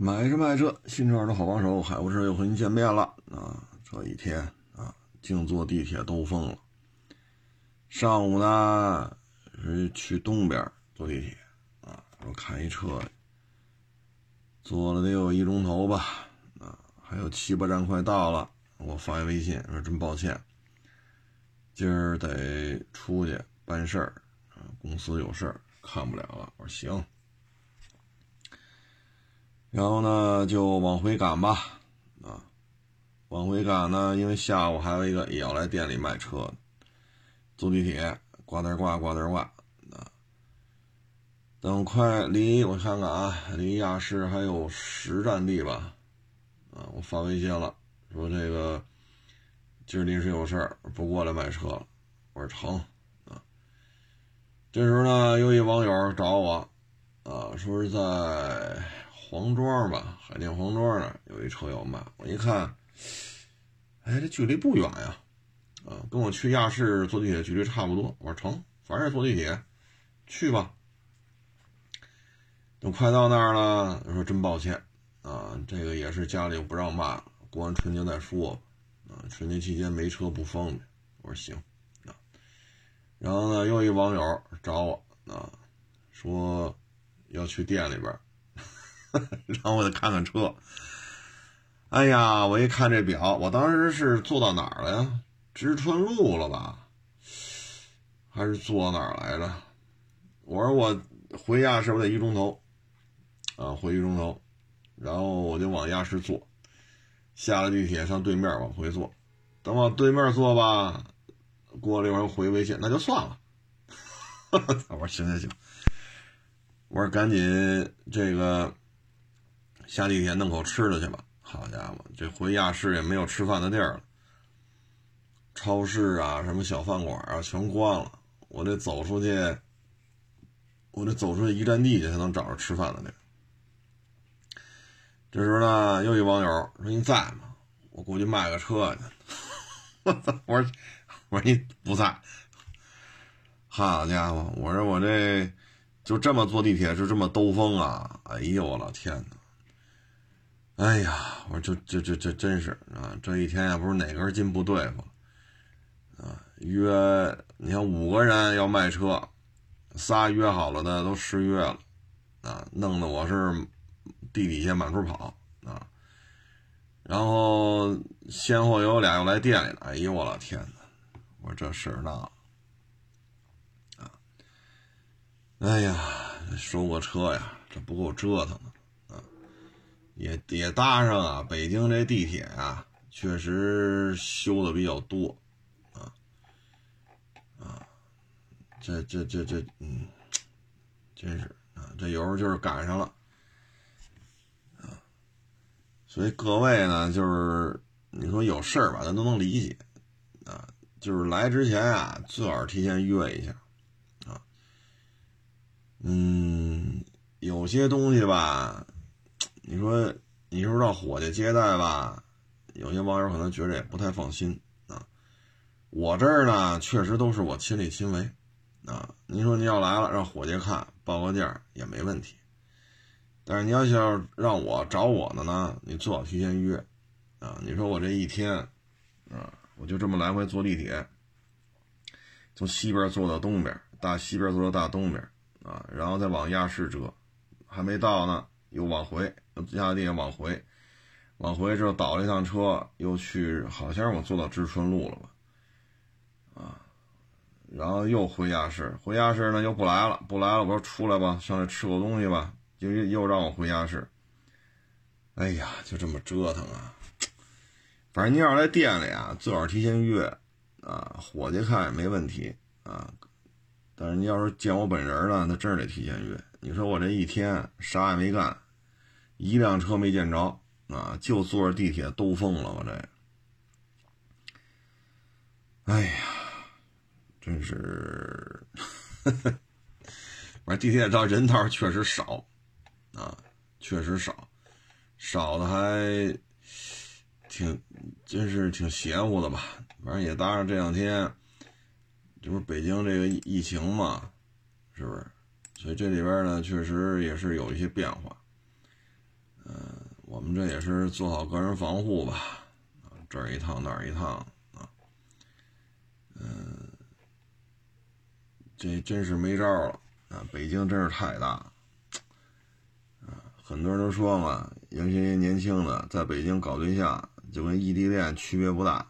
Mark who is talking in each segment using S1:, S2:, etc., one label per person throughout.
S1: 买车卖车，新车的好帮手，海博车又和您见面了啊！这一天啊，净坐地铁兜风了。上午呢是去东边坐地铁啊，我看一车，坐了得有一钟头吧啊，还有七八站快到了。我发一微信说：“真抱歉，今儿得出去办事儿啊，公司有事儿，看不了了。”我说：“行。”然后呢，就往回赶吧，啊，往回赶呢，因为下午还有一个也要来店里卖车，坐地铁，挂点挂，挂点挂，啊，等快离我看看啊，离亚市还有十站地吧，啊，我发微信了，说这个今儿临时有事儿不过来卖车了，我说成，啊，这时候呢，又一网友找我，啊，说是在。黄庄吧，海淀黄庄那有一车要卖。我一看，哎，这距离不远呀，啊，跟我去亚市坐地铁距离差不多。我说成，反正坐地铁，去吧。等快到那儿了，说真抱歉啊，这个也是家里不让卖，过完春节再说。啊，春节期间没车不方便。我说行，啊，然后呢，又一网友找我啊，说要去店里边。然后我再看看车，哎呀，我一看这表，我当时是坐到哪儿了呀？知春路了吧？还是坐哪儿来着？我说我回亚市我得一钟头，啊，回一钟头，然后我就往亚市坐，下了地铁上对面往回坐，等往对面坐吧，过了一会儿回微信，那就算了。我说行行行，我说赶紧这个。下地铁弄口吃的去吧！好家伙，这回亚市也没有吃饭的地儿了，超市啊，什么小饭馆啊，全关了。我得走出去，我得走出去一站地去才能找着吃饭的地儿。这时候呢，又一网友说：“你在吗？我过去卖个车去。”我！我说：“我说你不在。”好家伙！我说我这就这么坐地铁，就这么兜风啊！哎呦我老天哪！哎呀，我说这这这这真是啊！这一天也不是哪根筋不对付啊！约你看五个人要卖车，仨约好了的都失约了啊！弄得我是地底下满处跑啊！然后先后有俩又来店里了，哎呦我老天哪！我说这事儿闹啊！哎呀，收个车呀，这不够折腾的。也也搭上啊，北京这地铁啊，确实修的比较多，啊啊，这这这这，嗯，真是啊，这有时候就是赶上了，啊，所以各位呢，就是你说有事儿吧，咱都能理解，啊，就是来之前啊，最好提前约一下，啊，嗯，有些东西吧。你说，你说让伙计接待吧，有些网友可能觉着也不太放心啊。我这儿呢，确实都是我亲力亲为啊。您说您要来了，让伙计看报个价也没问题。但是你要想让我找我的呢，你最好提前约啊。你说我这一天啊，我就这么来回坐地铁，从西边坐到东边，大西边坐到大东边啊，然后再往亚市折，还没到呢，又往回。下地往回，往回之后倒了一趟车，又去，好像我坐到知春路了吧，啊，然后又回亚市，回亚市呢又不来了，不来了，我说出来吧，上来吃口东西吧，又又让我回亚市，哎呀，就这么折腾啊，反正你要是来店里啊，最好提前约，啊，伙计看也没问题啊，你要是见我本人了，那真是得提前约。你说我这一天啥也没干。一辆车没见着啊，就坐着地铁兜风了。我这，哎呀，真是，反正地铁上人倒是确实少啊，确实少，少的还挺，真是挺邪乎的吧。反正也搭上这两天，这不是北京这个疫情嘛，是不是？所以这里边呢，确实也是有一些变化。嗯，我们这也是做好个人防护吧，啊，这儿一趟那儿一趟啊，嗯，这真是没招了啊！北京真是太大，啊，很多人都说嘛，有些年轻的在北京搞对象，就跟异地恋区别不大。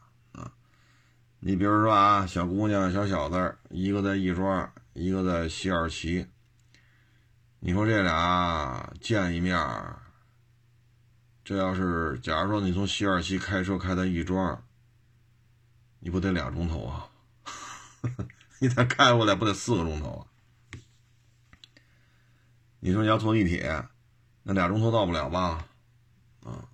S1: 你比如说啊，小姑娘、小小子，一个在亦庄，一个在西二旗，你说这俩见一面。这要是假如说你从西二旗开车开到亦庄，你不得俩钟头啊？你再开过来不得四个钟头啊？你说你要坐地铁，那俩钟头到不了吧？啊，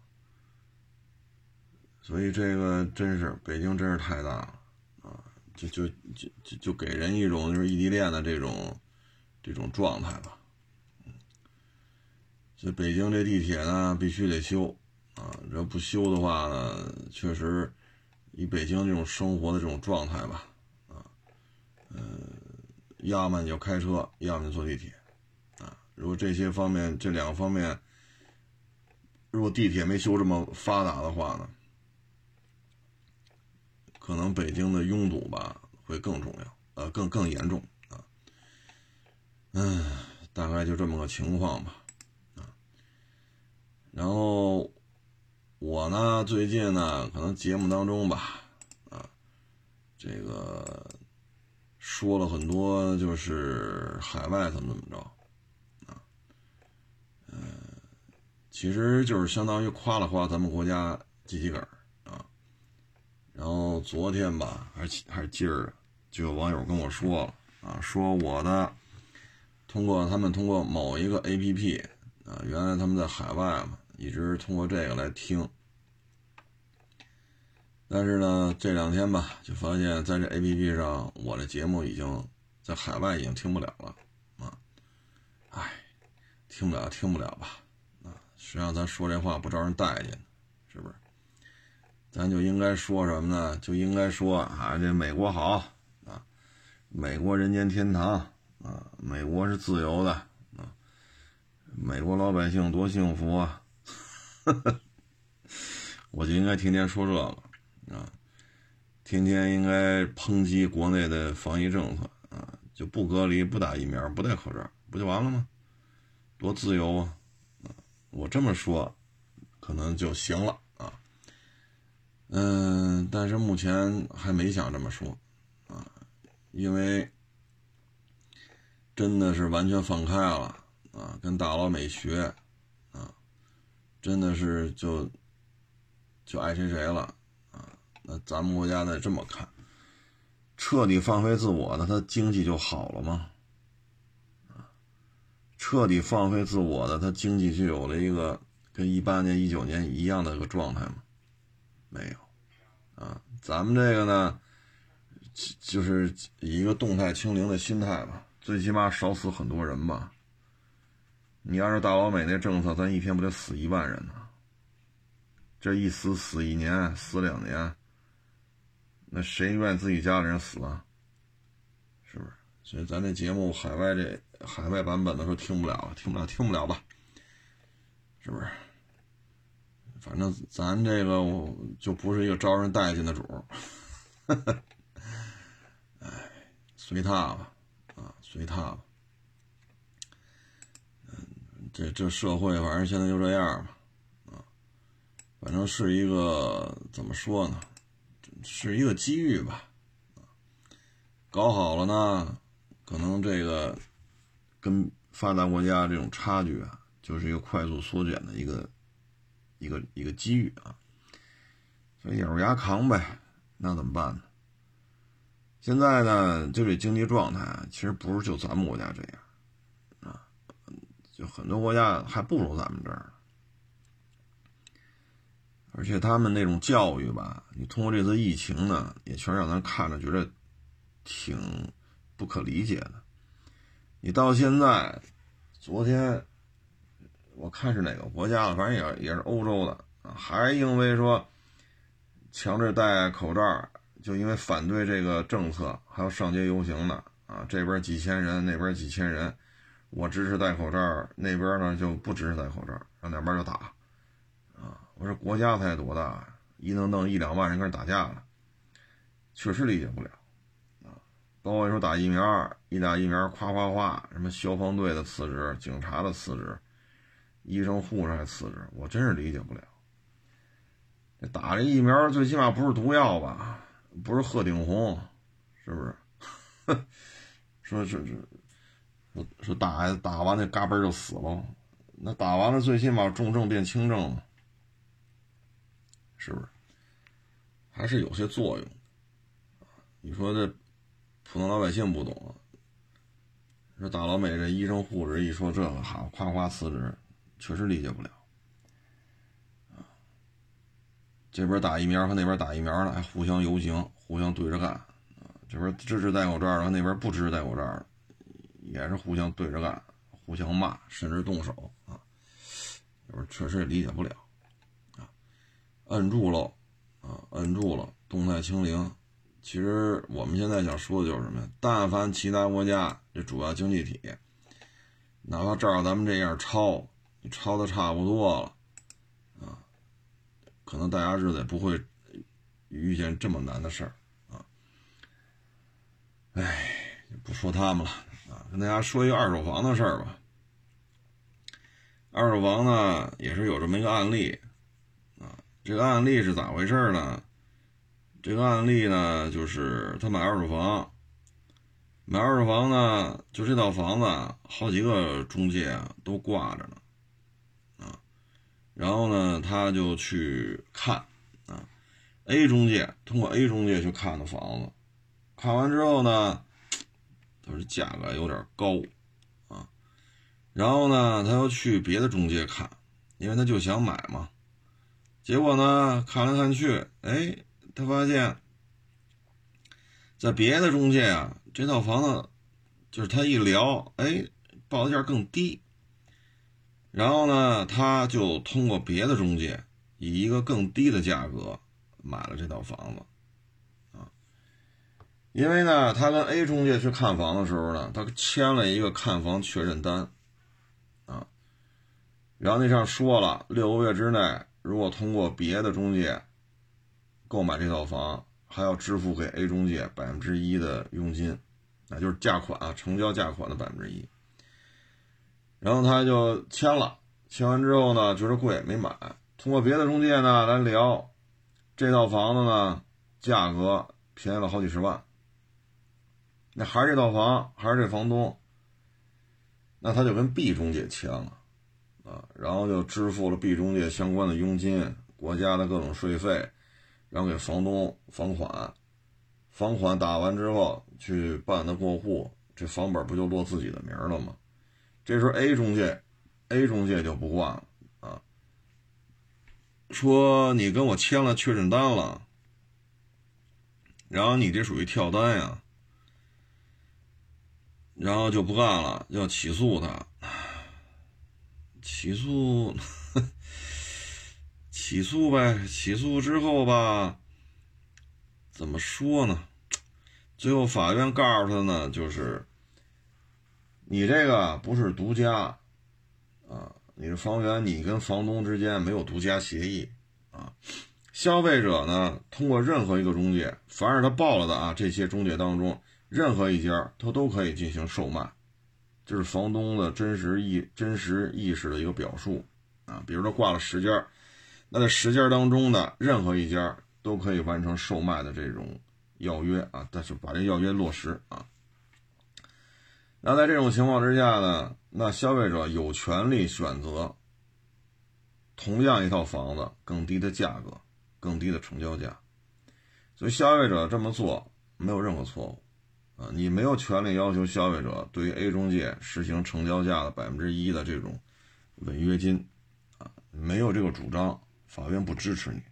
S1: 所以这个真是北京真是太大了啊！就就就就就给人一种就是异地恋的这种这种状态吧。这北京这地铁呢，必须得修啊！这不修的话呢，确实以北京这种生活的这种状态吧，啊，呃，要么你就开车，要么就坐地铁，啊，如果这些方面这两个方面，如果地铁没修这么发达的话呢，可能北京的拥堵吧会更重要，呃，更更严重啊，嗯，大概就这么个情况吧。然后我呢，最近呢，可能节目当中吧，啊，这个说了很多，就是海外怎么怎么着，啊，嗯，其实就是相当于夸了夸咱们国家机器儿。昨天吧，还是还是今儿，就有网友跟我说了啊，说我的通过他们通过某一个 APP 啊，原来他们在海外嘛。一直通过这个来听，但是呢，这两天吧，就发现在这 APP 上，我的节目已经在海外已经听不了了啊！哎，听不了，听不了吧？啊，实际上咱说这话不招人待见，呢？咱就应该说什么呢？就应该说啊，这美国好啊，美国人间天堂啊，美国是自由的啊，美国老百姓多幸福啊！我就应该天天说这个啊，天天应该抨击国内的防疫政策啊，就不隔离、不打疫苗、不戴口罩，不就完了吗？多自由啊！我这么说可能就行了。嗯，但是目前还没想这么说啊，因为真的是完全放开了啊，跟大老美学啊。真的是就就爱谁谁了啊！那咱们国家得这么看，彻底放飞自我的，他经济就好了吗？啊，彻底放飞自我的，他经济就有了一个跟一八年、一九年一样的一个状态吗？没有啊！咱们这个呢，就是以一个动态清零的心态吧，最起码少死很多人吧。你要是大老美那政策，咱一天不得死一万人呢？这一死死一年，死两年，那谁愿自己家里人死啊？是不是？所以咱这节目海外这海外版本的时候听不了，听不了，听不了吧？是不是？反正咱这个我就不是一个招人待见的主儿。哎，随他吧，啊，随他吧。嗯这这社会反正现在就这样吧，啊，反正是一个怎么说呢，是一个机遇吧，啊，搞好了呢，可能这个跟发达国家这种差距啊，就是一个快速缩减的一个一个一个机遇啊，所以咬着牙扛呗，那怎么办呢？现在呢，就这经济状态，其实不是就咱们国家这样啊。就很多国家还不如咱们这儿，而且他们那种教育吧，你通过这次疫情呢，也确实让咱看着觉得挺不可理解的。你到现在，昨天我看是哪个国家了，反正也也是欧洲的啊，还因为说强制戴口罩，就因为反对这个政策，还要上街游行的啊，这边几千人，那边几千人。我支持戴口罩，那边呢就不支持戴口罩，让两边就打啊。我说，国家才多大，一弄弄一两万人跟人打架了，确实理解不了啊。包括说打疫苗，一打疫苗夸夸夸，什么消防队的辞职，警察的辞职，医生护士还辞职，我真是理解不了。这打这疫苗最起码不是毒药吧？不是鹤顶红，是不是？说是是。说说打打完那嘎嘣就死了，那打完了最起码重症变轻症了，是不是？还是有些作用。你说这普通老百姓不懂，说大老美这医生护士一说这个好，夸夸辞职，确实理解不了。这边打疫苗和那边打疫苗的还互相游行，互相对着干这边支持戴口罩的和，那边不支持戴口罩的。也是互相对着干，互相骂，甚至动手啊！有时候确实也理解不了啊。摁住了啊，摁住了，动态清零。其实我们现在想说的就是什么呀？但凡其他国家这主要经济体，哪怕照着咱们这样抄，你抄的差不多了啊，可能大家日子也不会遇见这么难的事儿啊。哎，不说他们了啊。跟大家说一个二手房的事儿吧。二手房呢，也是有这么一个案例啊。这个案例是咋回事呢？这个案例呢，就是他买二手房，买二手房呢，就这套房子，好几个中介都挂着呢。然后呢，他就去看啊，A 中介通过 A 中介去看的房子，看完之后呢。他说价格有点高，啊，然后呢，他又去别的中介看，因为他就想买嘛。结果呢，看来看去，哎，他发现，在别的中介啊，这套房子就是他一聊，哎，报价更低。然后呢，他就通过别的中介，以一个更低的价格买了这套房子。啊因为呢，他跟 A 中介去看房的时候呢，他签了一个看房确认单，啊，然后那上说了，六个月之内，如果通过别的中介购买这套房，还要支付给 A 中介百分之一的佣金，那就是价款啊，成交价款的百分之一。然后他就签了，签完之后呢，觉得贵没买，通过别的中介呢来聊，这套房子呢价格便宜了好几十万。那还是这套房，还是这房东，那他就跟 B 中介签了，啊，然后就支付了 B 中介相关的佣金、国家的各种税费，然后给房东房款，房款打完之后去办的过户，这房本不就落自己的名了吗？这时候 A 中介，A 中介就不惯了啊，说你跟我签了确认单了，然后你这属于跳单呀。然后就不干了，要起诉他。起诉，起诉呗。起诉之后吧，怎么说呢？最后法院告诉他呢，就是你这个不是独家啊，你的房源你跟房东之间没有独家协议啊。消费者呢，通过任何一个中介，凡是他报了的啊，这些中介当中。任何一家，他都可以进行售卖，这是房东的真实意真实意识的一个表述啊。比如说挂了十家，那在十家当中的任何一家都可以完成售卖的这种要约啊，但是把这要约落实啊。那在这种情况之下呢，那消费者有权利选择同样一套房子更低的价格、更低的成交价，所以消费者这么做没有任何错误。啊，你没有权利要求消费者对于 A 中介实行成交价的百分之一的这种违约金，啊，没有这个主张，法院不支持你，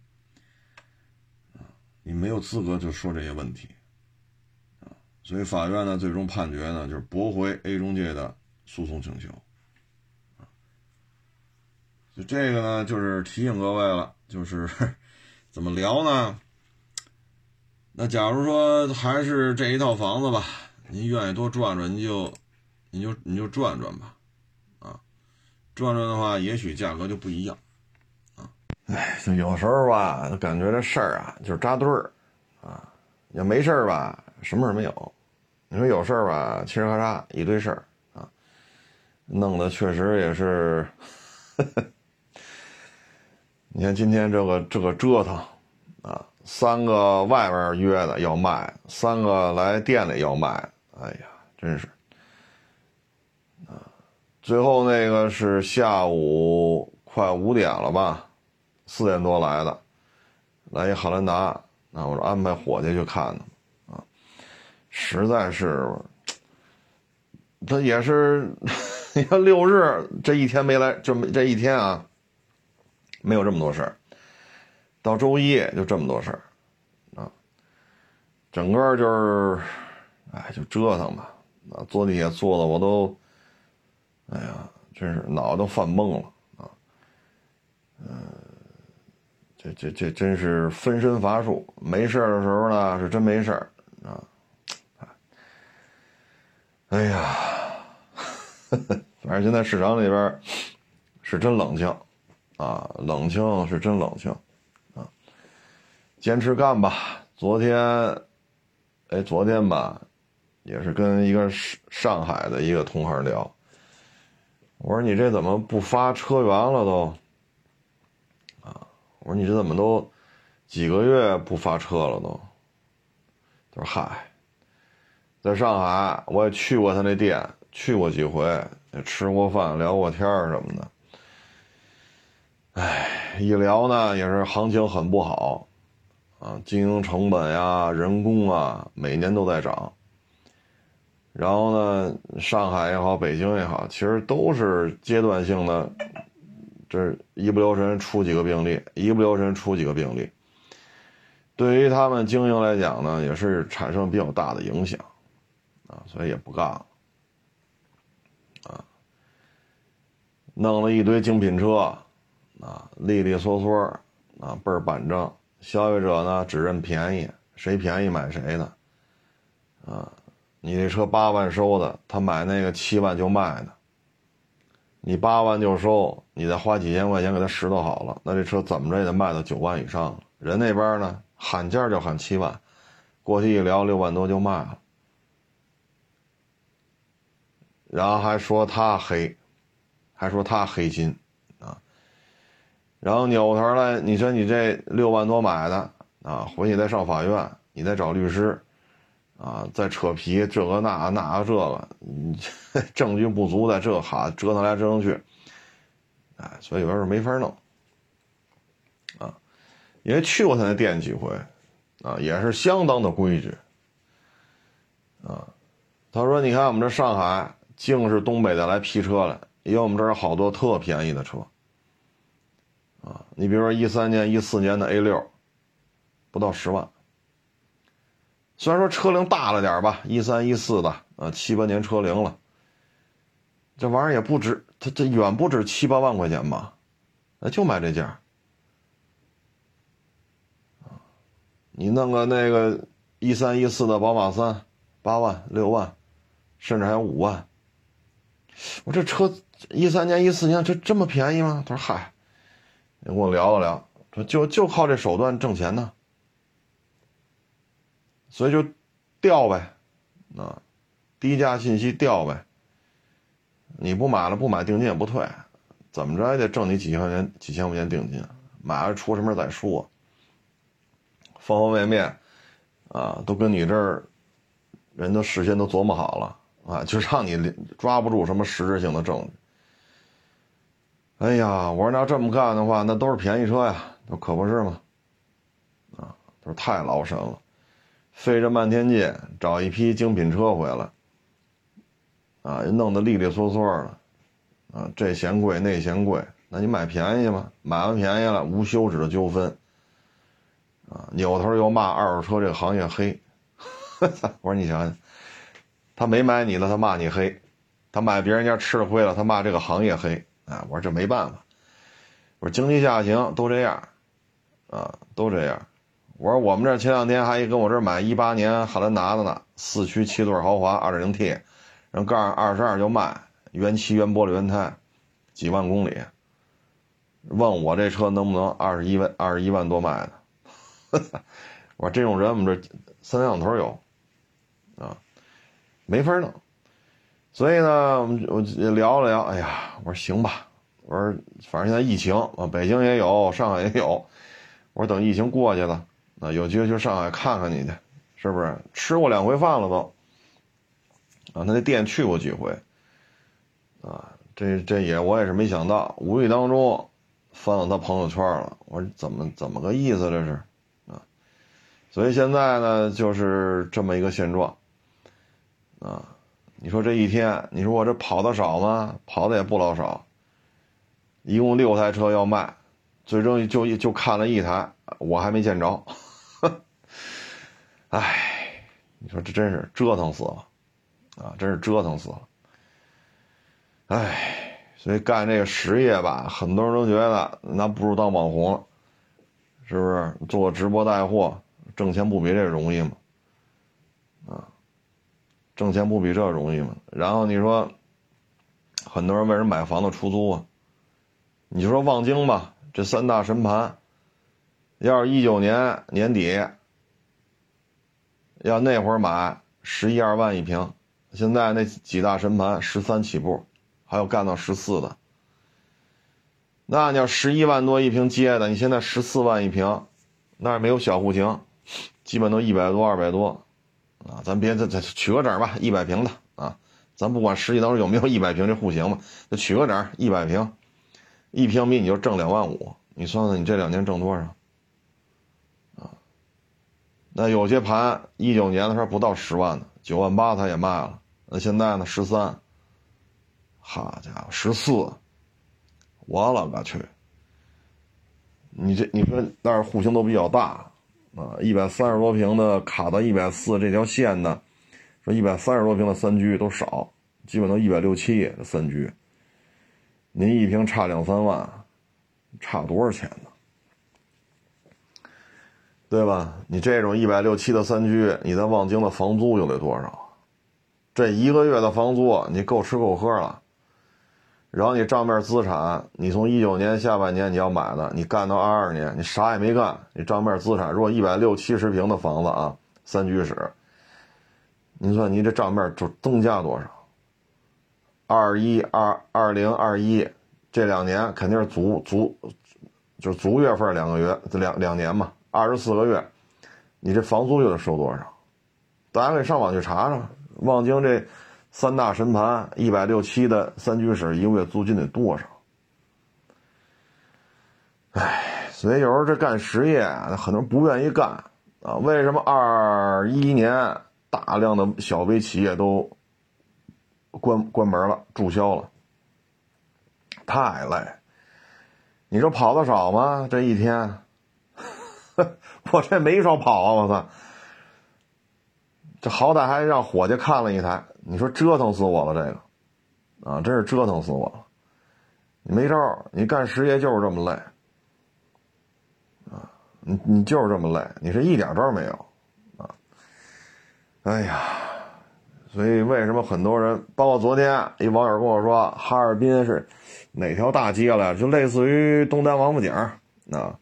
S1: 啊，你没有资格就说这些问题，所以法院呢最终判决呢就是驳回 A 中介的诉讼请求，就这个呢就是提醒各位了，就是 怎么聊呢？那假如说还是这一套房子吧，您愿意多转转，您就，您就你就转转吧，啊，转转的话，也许价格就不一样，啊。哎，就有时候吧，感觉这事儿啊，就是扎堆儿，啊，要没事儿吧，什么事儿没有。你说有事儿吧，嘁哩喀喳一堆事儿啊，弄得确实也是。你看今天这个这个折腾，啊，三个外边约的要卖，三个来店里要卖，哎呀，真是。啊，最后那个是下午快五点了吧，四点多来的，来一汉兰达，那我说安排伙计去看呢。实在是，他也是，你看六日这一天没来，这么这一天啊，没有这么多事儿。到周一就这么多事儿，啊，整个就是，哎，就折腾吧。啊，坐地铁坐的我都，哎呀，真是脑子都犯懵了啊。嗯，这这这真是分身乏术。没事的时候呢，是真没事儿啊。哎呀，反正现在市场里边是真冷清，啊，冷清是真冷清，啊，坚持干吧。昨天，哎，昨天吧，也是跟一个上上海的一个同行聊，我说你这怎么不发车源了都？啊，我说你这怎么都几个月不发车了都？他说嗨。在上海，我也去过他那店，去过几回，也吃过饭，聊过天什么的。哎，一聊呢，也是行情很不好，啊，经营成本呀、人工啊，每年都在涨。然后呢，上海也好，北京也好，其实都是阶段性的，这一不留神出几个病例，一不留神出几个病例，对于他们经营来讲呢，也是产生比较大的影响。所以也不干了，啊，弄了一堆精品车，啊，利利索索，啊，倍儿板正。消费者呢只认便宜，谁便宜买谁的，啊，你这车八万收的，他买那个七万就卖的，你八万就收，你再花几千块钱给他拾掇好了，那这车怎么着也得卖到九万以上了。人那边呢喊价就喊七万，过去一聊六万多就卖了。然后还说他黑，还说他黑心，啊，然后扭头来，你说你这六万多买的啊，回去再上法院，你再找律师，啊，再扯皮，这个那那这个，你 证据不足，在这哈折腾来折腾去，哎，所以有时候没法弄，啊，因为去过他那店几回，啊，也是相当的规矩，啊，他说你看我们这上海。净是东北的来批车来，因为我们这儿好多特便宜的车，啊，你比如说一三年、一四年的 A 六，不到十万。虽然说车龄大了点吧，一三一四的，啊，七八年车龄了，这玩意儿也不值，它这远不止七八万块钱吧，那就卖这价。你弄个那个一三一四的宝马三，八万、六万，甚至还有五万。我这车一三年、一四年，这这么便宜吗？他说：“嗨，你跟我聊了聊，说就就靠这手段挣钱呢，所以就调呗，啊，低价信息调呗。你不买了，不买定金也不退，怎么着也得挣你几千块钱、几千块钱定金，买了出什么再说。方方面面，啊，都跟你这儿，人都事先都琢磨好了。”啊，就让你抓不住什么实质性的证据。哎呀，我说那要这么干的话，那都是便宜车呀，那可不是吗？啊，都是太劳神了，费这漫天劲找一批精品车回来，啊，弄得利利索索的，啊，这嫌贵那嫌贵，那你买便宜吧？买完便宜了，无休止的纠纷，啊，扭头又骂二手车这个行业黑。我说你想想。他没买你了，他骂你黑；他买别人家吃了亏了，他骂这个行业黑。啊，我说这没办法，我说经济下行都这样，啊，都这样。我说我们这前两天还一跟我这买一八年汉兰达的呢，四驱七座豪华二点零 T，人告诉二十二就卖，原漆原玻璃原胎，几万公里。问我这车能不能二十一万二十一万多卖的？我说这种人我们这三两头有，啊，没法弄。所以呢，我们我聊了聊，哎呀，我说行吧，我说反正现在疫情啊，北京也有，上海也有，我说等疫情过去了，啊，有机会去上海看看你去，是不是？吃过两回饭了都，啊，他那店去过几回，啊，这这也我也是没想到，无意当中。翻到他朋友圈了，我说怎么怎么个意思这是，啊，所以现在呢就是这么一个现状，啊，你说这一天，你说我这跑的少吗？跑的也不老少，一共六台车要卖，最终就就看了一台，我还没见着，唉，你说这真是折腾死了，啊，真是折腾死了，唉。所以干这个实业吧，很多人都觉得那不如当网红，是不是？做直播带货，挣钱不比这容易吗？挣钱不比这容易吗？然后你说，很多人为什么买房子出租啊？你就说望京吧，这三大神盘，要是一九年年底，要那会儿买十一二万一平，现在那几大神盘十三起步。还有干到十四的，那你要十一万多一平接的，你现在十四万一平，那没有小户型，基本都一百多、二百多，啊，咱别再再取个整吧，一百平的啊，咱不管实际当中有没有一百平这户型嘛，就取个整，一百平，一平米你就挣两万五，你算算你这两年挣多少？啊，那有些盘一九年的时候不到十万的，九万八他也卖了，那现在呢十三。好家伙，十四！我了个去！你这你说那儿户型都比较大啊，一百三十多平的卡到一百四这条线呢，说一百三十多平的三居都少，基本都一百六七的三居。您一平差两三万，差多少钱呢？对吧？你这种一百六七的三居，你在望京的房租又得多少？这一个月的房租，你够吃够喝了。然后你账面资产，你从一九年下半年你要买的，你干到二二年，你啥也没干，你账面资产如果一百六七十平的房子啊，三居室，您算您这账面就增加多少？二一二二零二一这两年肯定是足足，就是足月份两个月，两两年嘛，二十四个月，你这房租又得收多少？大家可以上网去查查，望京这。三大神盘一百六七的三居室，一个月租金得多少？哎，所以有时候这干实业，很多人不愿意干啊。为什么二一年大量的小微企业都关关门了、注销了？太累。你说跑的少吗？这一天，我这没少跑啊！我操，这好歹还让伙计看了一台。你说折腾死我了，这个，啊，真是折腾死我了。你没招你干实业就是这么累，啊，你你就是这么累，你是一点招没有，啊，哎呀，所以为什么很多人，包括昨天一网友跟我说，哈尔滨是哪条大街了？就类似于东单王府井，啊，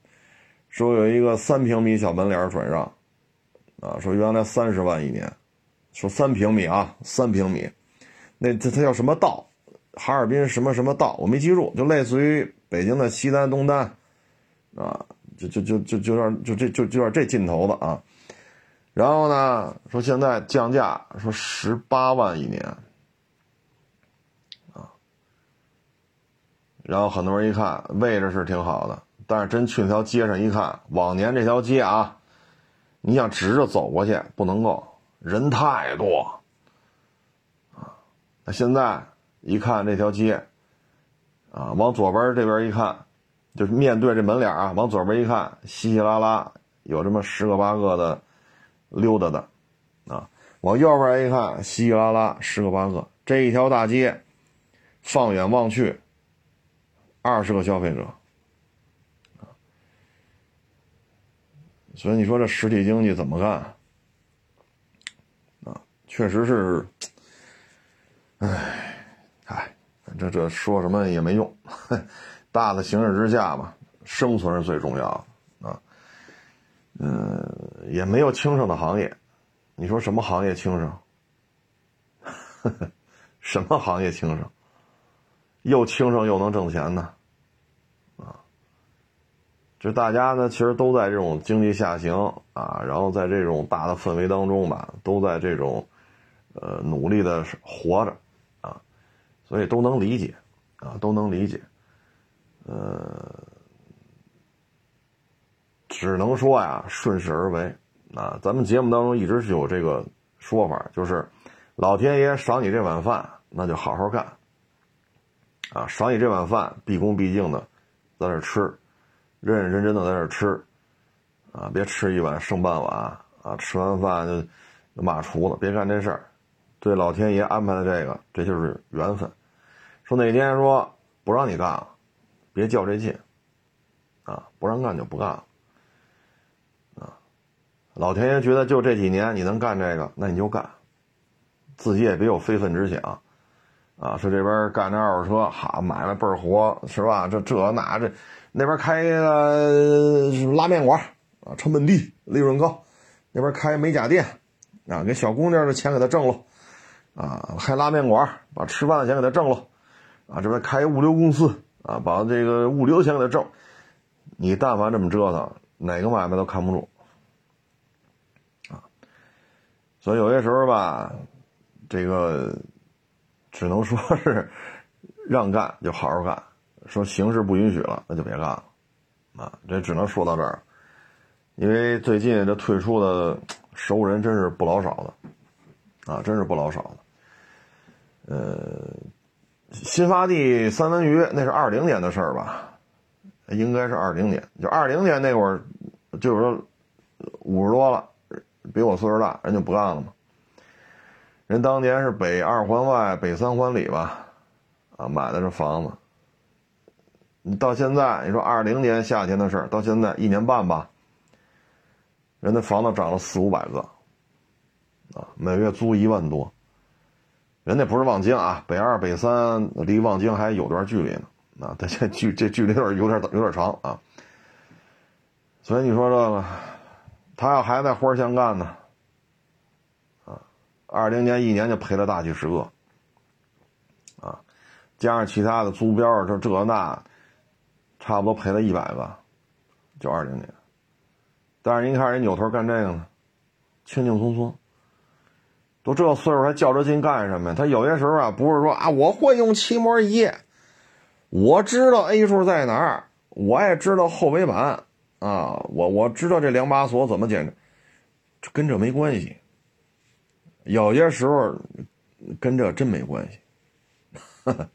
S1: 说有一个三平米小门脸转让，啊，说原来三十万一年。说三平米啊，三平米，那它它叫什么道？哈尔滨什么什么道？我没记住，就类似于北京的西单、东单，啊，就就就就就点就这就就点这劲头子啊。然后呢，说现在降价，说十八万一年，啊。然后很多人一看位置是挺好的，但是真去那条街上一看，往年这条街啊，你想直着走过去不能够。人太多，啊，那现在一看这条街，啊，往左边这边一看，就是面对这门脸啊，往左边一看，稀稀拉拉有这么十个八个的溜达的，啊，往右边一看，稀稀拉拉十个八个，这一条大街，放眼望去，二十个消费者，所以你说这实体经济怎么干？啊确实是，唉，唉，这这说什么也没用，大的形势之下吧，生存是最重要的啊。嗯，也没有轻省的行业。你说什么行业轻省？什么行业轻省？又轻省又能挣钱呢？啊，就大家呢，其实都在这种经济下行啊，然后在这种大的氛围当中吧，都在这种呃努力的活着啊，所以都能理解啊，都能理解。呃，只能说呀，顺势而为。啊，咱们节目当中一直是有这个说法，就是老天爷赏你这碗饭，那就好好干。啊，赏你这碗饭，毕恭毕敬的在这吃，认认真真的在这吃。啊，别吃一碗剩半碗啊！吃完饭就骂厨子，别干这事儿。对老天爷安排的这个，这就是缘分。说哪天说不让你干了，别较这劲。啊，不让干就不干了。老天爷觉得就这几年你能干这个，那你就干，自己也别有非分之想，啊，说这边干这二手车，哈，买卖倍儿活，是吧？这这那这，那边开个拉面馆，啊，成本低，利润高，那边开美甲店，啊，给小姑娘的钱给他挣了，啊，开拉面馆，把吃饭的钱给他挣了，啊，这边开物流公司，啊，把这个物流钱给他挣，你但凡这么折腾，哪个买卖都看不住。啊所以有些时候吧，这个只能说是让干就好好干，说形势不允许了，那就别干了，啊，这只能说到这儿。因为最近这退出的熟人真是不老少的，啊，真是不老少的。呃，新发地三文鱼那是二零年的事儿吧？应该是二零年，就二零年那会儿，就是说五十多了。比我岁数大，人就不干了嘛。人当年是北二环外、北三环里吧，啊，买的这房子。你到现在，你说二零年夏天的事儿，到现在一年半吧，人的房子涨了四五百个，啊，每月租一万多。人家不是望京啊，北二、北三离望京还有段距离呢，啊，这这距这距离有点有点有点长啊。所以你说这个。他要还在花乡干呢，啊，二零年一年就赔了大几十个，啊，加上其他的租标这这那，差不多赔了一百个，就二零年。但是您看人扭头干这个呢，轻轻松松，都这岁数还较着劲干什么呀？他有些时候啊，不是说啊，我会用漆膜仪，我知道 A 数在哪儿，我也知道后尾板。啊，我我知道这两把锁怎么检查，跟这没关系。有些时候跟这真没关系，啊，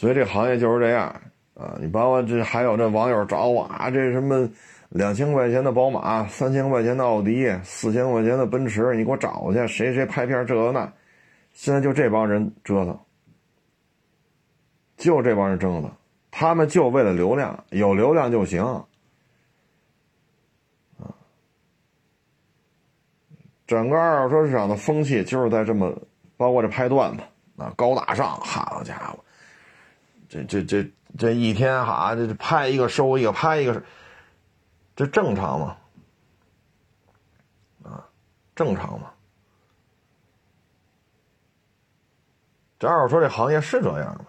S1: 所以这行业就是这样啊。你包括这还有这网友找我啊，这什么两千块钱的宝马，三千块钱的奥迪，四千块钱的奔驰，你给我找去，谁谁拍片这个那，现在就这帮人折腾，就这帮人折腾。他们就为了流量，有流量就行，啊！整个二手车市场的风气就是在这么，包括这拍段子啊，高大上，好家伙，这这这这一天哈，这拍一个收一个，拍一个，这正常吗？啊，正常吗？这二手车这行业是这样吗？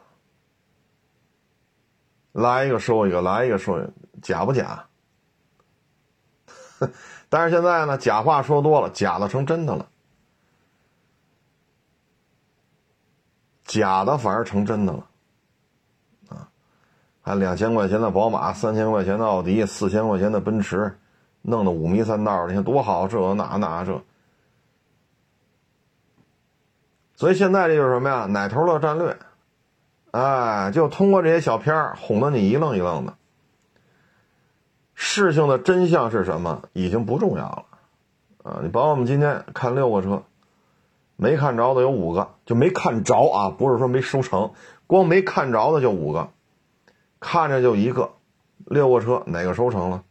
S1: 来一个收一个，来一个收一个，假不假？但是现在呢，假话说多了，假的成真的了，假的反而成真的了，还两千块钱的宝马，三千块钱的奥迪，四千块钱的奔驰，弄得五迷三道的，你看多好，这那那这，所以现在这就是什么呀？奶头乐战略。哎，就通过这些小片儿哄得你一愣一愣的。事情的真相是什么已经不重要了，啊，你包括我们今天看六个车，没看着的有五个，就没看着啊，不是说没收成，光没看着的就五个，看着就一个，六个车哪个收成了？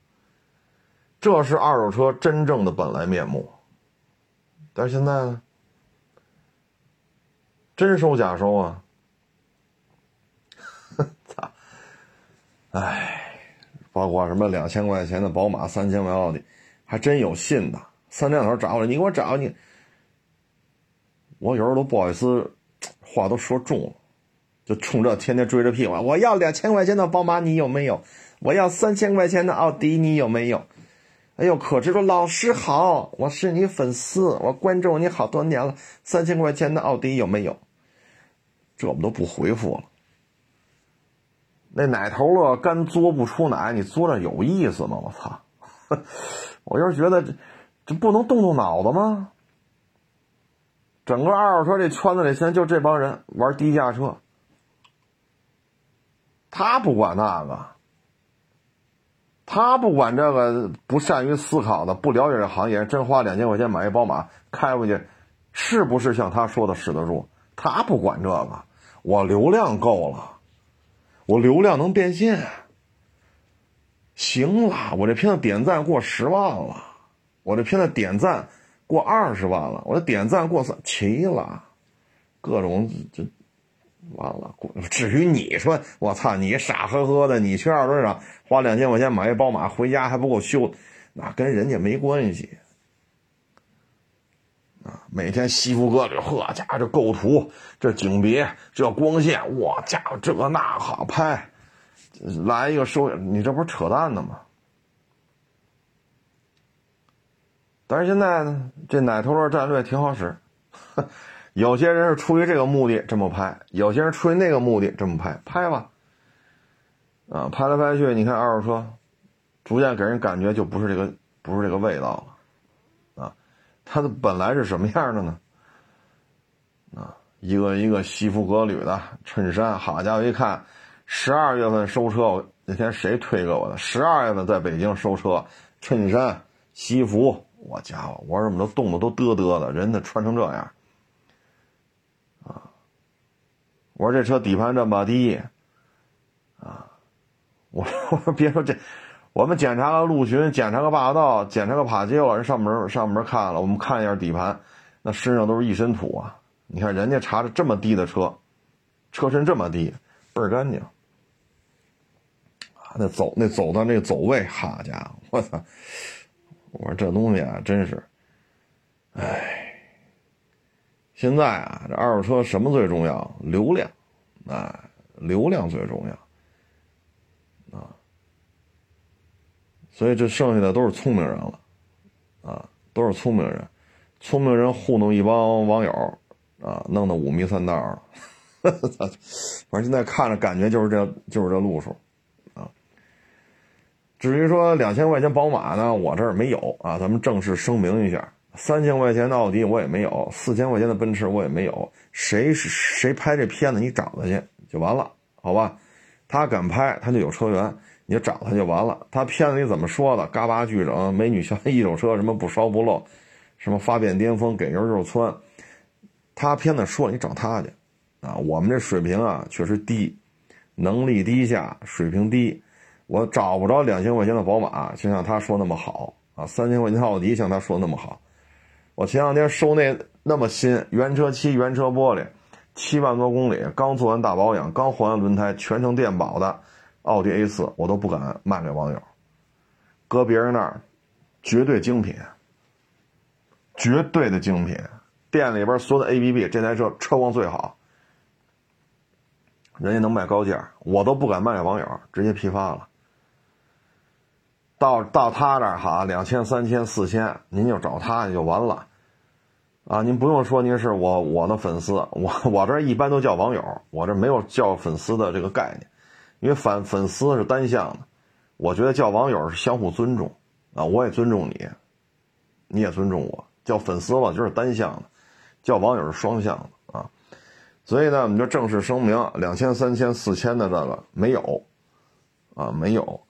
S1: 这是二手车真正的本来面目。但是现在呢，真收假收啊。唉，包括什么两千块钱的宝马、三千万奥迪，还真有信的。三天头找我，你给我找你。我有时候都不好意思，话都说重了，就冲这天天追着屁股，我要两千块钱的宝马，你有没有？我要三千块钱的奥迪，你有没有？哎呦，可知说老师好，我是你粉丝，我关注你好多年了。三千块钱的奥迪有没有？这我们都不回复了。那奶头乐干嘬不出奶，你嘬着有意思吗？我操！我就是觉得这这不能动动脑子吗？整个二手车这圈子里，现在就这帮人玩低价车，他不管那个。他不管这个，不善于思考的，不了解这行业，真花两千块钱买一宝马开回去，是不是像他说的使得住？他不管这个，我流量够了，我流量能变现，行了，我这片子点赞过十万了，我这片子点赞过二十万了，我这点赞过三齐了，各种这。完了，至于你说，我操，你傻呵呵的，你去二手市场花两千块钱买一宝马回家还不够修，那跟人家没关系啊！每天西服革履，呵家伙这构图，这景别，这光线，我家伙这那好拍，来一个收，你这不是扯淡呢吗？但是现在呢，这奶头乐战略挺好使。有些人是出于这个目的这么拍，有些人出于那个目的这么拍，拍吧。啊，拍来拍去，你看二手车，逐渐给人感觉就不是这个，不是这个味道了。啊，它的本来是什么样的呢？啊，一个一个西服革履的衬衫，好家伙，一看，十二月份收车，那天谁推给我的？十二月份在北京收车，衬衫、西服，我家伙，我怎么都冻得都嘚嘚的，人家穿成这样。我说这车底盘这么低，啊，我 我说别说这，我们检查个陆巡，检查个霸道，检查个帕杰罗，人上门上门看了，我们看一下底盘，那身上都是一身土啊！你看人家查着这么低的车，车身这么低，倍儿干净，啊，那走那走到那走位，好家伙，我操！我说这东西啊，真是，哎。现在啊，这二手车什么最重要？流量，啊，流量最重要，啊，所以这剩下的都是聪明人了，啊，都是聪明人，聪明人糊弄一帮网友，啊，弄得五迷三道了，反正现在看着感觉就是这，就是这路数，啊，至于说两千块钱宝马呢，我这儿没有啊，咱们正式声明一下。三千块钱的奥迪我也没有，四千块钱的奔驰我也没有。谁谁拍这片子，你找他去就完了，好吧？他敢拍，他就有车源，你就找他就完了。他片子里怎么说的？嘎巴巨整，美女校一手车，什么不烧不漏，什么发变巅峰，给油就窜。他片子说你找他去，啊，我们这水平啊确实低，能力低下，水平低，我找不着两千块钱的宝马，就像他说那么好啊，三千块钱奥迪像他说那么好。我前两天收那那么新原车漆、原车玻璃，七万多公里，刚做完大保养，刚换完轮胎，全程电保的奥迪 A 四，我都不敢卖给网友，搁别人那儿绝对精品，绝对的精品，店里边所有的 APP，这台车车况最好，人家能卖高价，我都不敢卖给网友，直接批发了。到到他这儿哈，两千、三千、四千，您就找他就完了。啊，您不用说，您是我我的粉丝，我我这一般都叫网友，我这没有叫粉丝的这个概念，因为粉粉丝是单向的，我觉得叫网友是相互尊重，啊，我也尊重你，你也尊重我，叫粉丝吧就是单向的，叫网友是双向的啊，所以呢，我们就正式声明，两千、三千、四千的这个没有，啊，没有，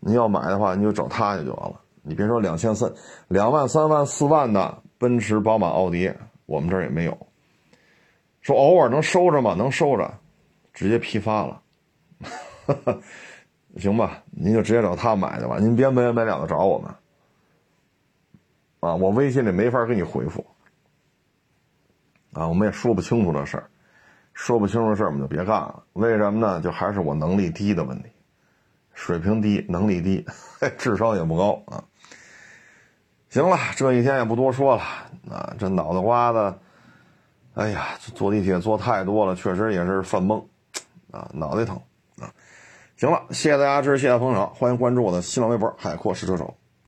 S1: 你要买的话你就找他去就完了，你别说两千三、两万、三万、四万的。奔驰、宝马、奥迪，我们这儿也没有。说偶尔能收着吗？能收着，直接批发了，行吧？您就直接找他买去吧，您别没完没了的找我们。啊，我微信里没法给你回复。啊，我们也说不清楚这事儿，说不清楚的事儿我们就别干了。为什么呢？就还是我能力低的问题。水平低，能力低，智商也不高啊。行了，这一天也不多说了啊，这脑袋瓜子，哎呀，坐地铁坐太多了，确实也是犯懵啊，脑袋疼啊。行了，谢谢大家支持，谢谢捧场，欢迎关注我的新浪微博“海阔试车手”。